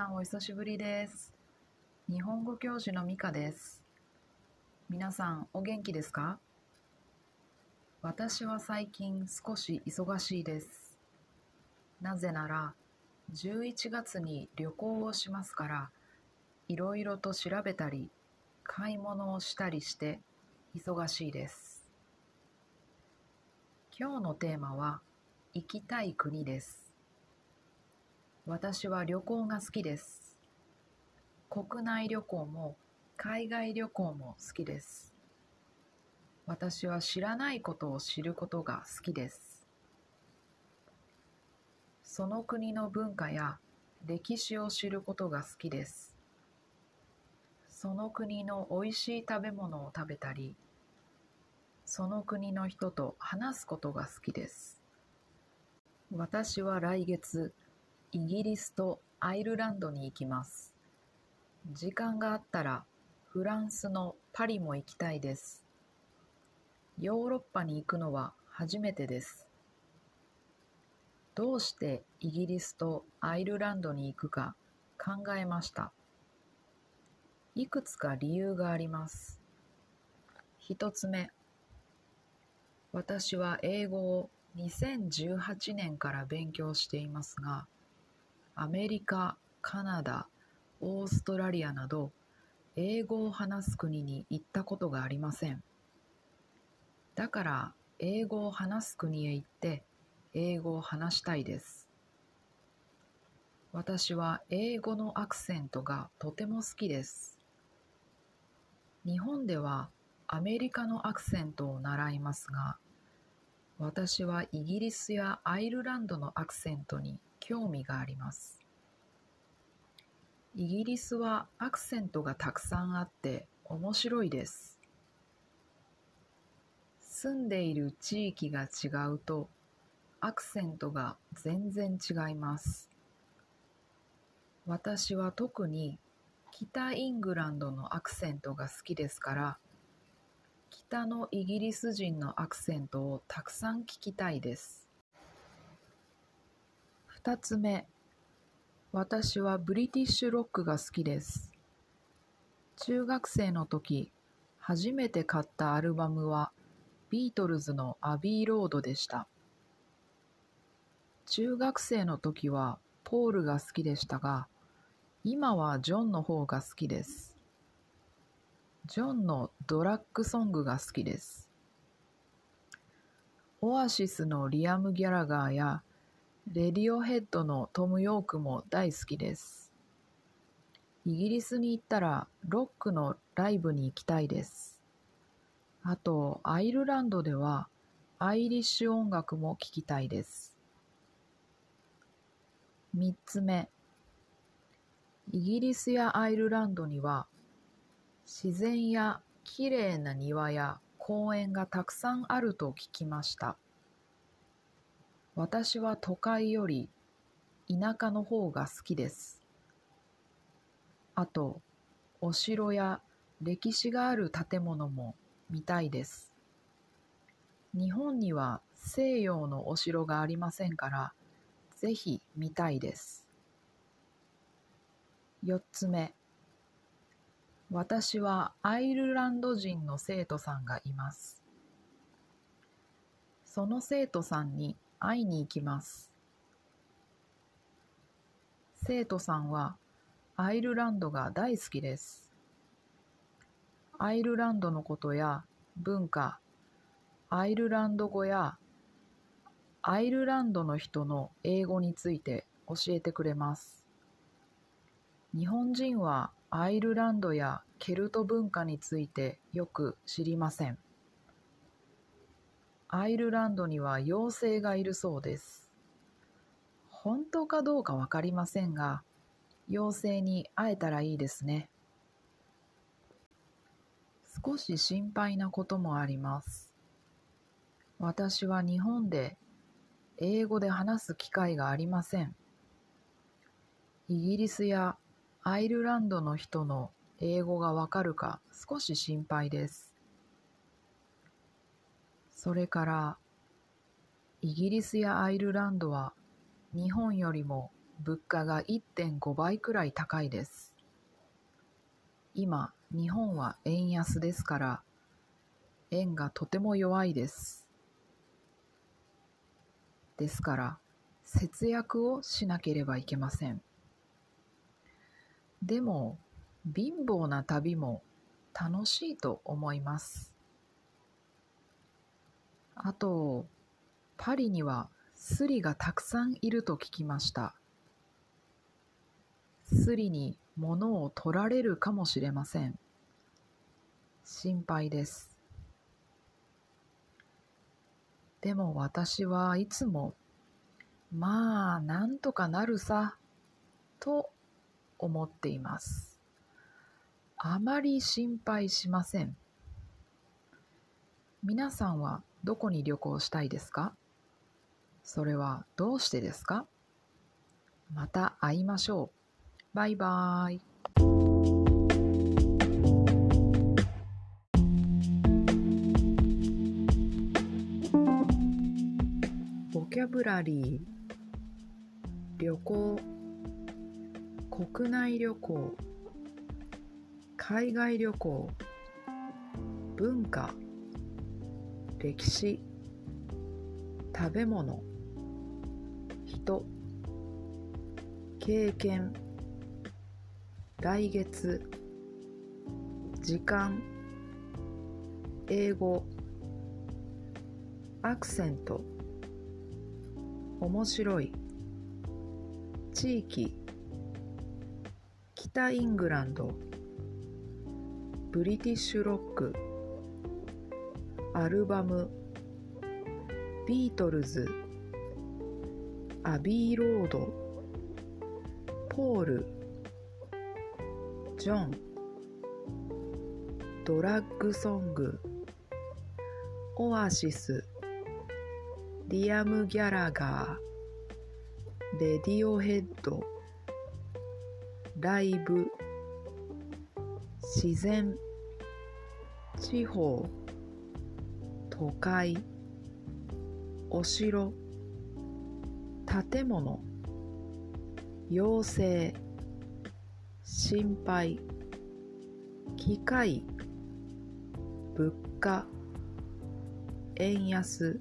さんお久しぶりです。日本語教師のミカです。皆さんお元気ですか？私は最近少し忙しいです。なぜなら11月に旅行をしますから、いろいろと調べたり、買い物をしたりして忙しいです。今日のテーマは行きたい国です。私は旅行が好きです。国内旅行も海外旅行も好きです。私は知らないことを知ることが好きです。その国の文化や歴史を知ることが好きです。その国のおいしい食べ物を食べたり、その国の人と話すことが好きです。私は来月、イギリスとアイルランドに行きます。時間があったらフランスのパリも行きたいです。ヨーロッパに行くのは初めてです。どうしてイギリスとアイルランドに行くか考えました。いくつか理由があります。一つ目、私は英語を2018年から勉強していますが、アメリカ、カナダ、オーストラリアなど英語を話す国に行ったことがありません。だから英語を話す国へ行って英語を話したいです。私は英語のアクセントがとても好きです。日本ではアメリカのアクセントを習いますが、私はイギリスやアイルランドのアクセントに興味があります。イギリスはアクセントがたくさんあって面白いです。住んでいる地域が違うとアクセントが全然違います。私は特に北イングランドのアクセントが好きですから北のイギリス人のアクセントをたくさん聞きたいです。二つ目、私はブリティッシュロックが好きです。中学生の時、初めて買ったアルバムはビートルズのアビーロードでした。中学生の時はポールが好きでしたが、今はジョンの方が好きです。ジョンのドラッグソングが好きです。オアシスのリアム・ギャラガーやレディオヘッドのトム・ヨークも大好きです。イギリスに行ったらロックのライブに行きたいです。あと、アイルランドではアイリッシュ音楽も聴きたいです。三つ目、イギリスやアイルランドには自然やきれいな庭や公園がたくさんあると聞きました。私は都会より田舎の方が好きです。あと、お城や歴史がある建物も見たいです。日本には西洋のお城がありませんから、ぜひ見たいです。四つ目、私はアイルランド人の生徒さんがいます。その生徒さんに会いに行きます。生徒さんはアイルランドが大好きです。アイルランドのことや文化、アイルランド語やアイルランドの人の英語について教えてくれます。日本人はアイルランドやケルト文化についてよく知りません。アイルランドには妖精がいるそうです。本当かどうかわかりませんが、妖精に会えたらいいですね。少し心配なこともあります。私は日本で英語で話す機会がありません。イギリスやアイルランドの人の英語がわかるか少し心配です。それから、イギリスやアイルランドは日本よりも物価が1.5倍くらい高いです。今、日本は円安ですから、円がとても弱いです。ですから、節約をしなければいけません。でも、貧乏な旅も楽しいと思います。あと、パリにはスリがたくさんいると聞きました。スリに物を取られるかもしれません。心配です。でも私はいつも、まあ、なんとかなるさ、と思っています。あまり心配しません。皆さんはどこに旅行したいですか？それはどうしてですか？また会いましょう。バイバーイ。ボキャブラリー旅行国内旅行海外旅行文化歴史食べ物人経験来月時間英語アクセント面白い地域イングランド。ブリティッシュロック。アルバム。ビートルズ。アビーロード。ポール。ジョン。ドラッグソング。オアシス。リアム・ギャラガー。レディオヘッド。ライブ自然地方都会お城建物妖精心配機械物価円安。